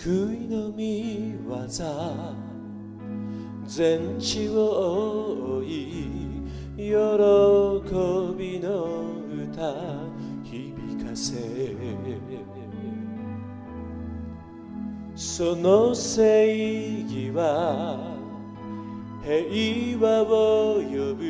救いの御業全地を覆い喜びの歌響かせその正義は平和を呼ぶ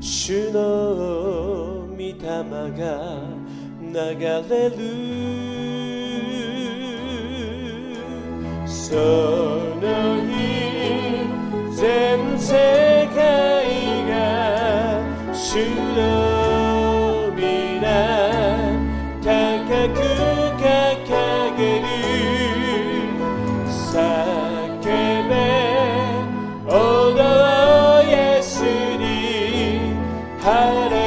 主の御霊が流れる。その日全世界が主の皆高く掲げる叫べ踊ろうイエスに晴れ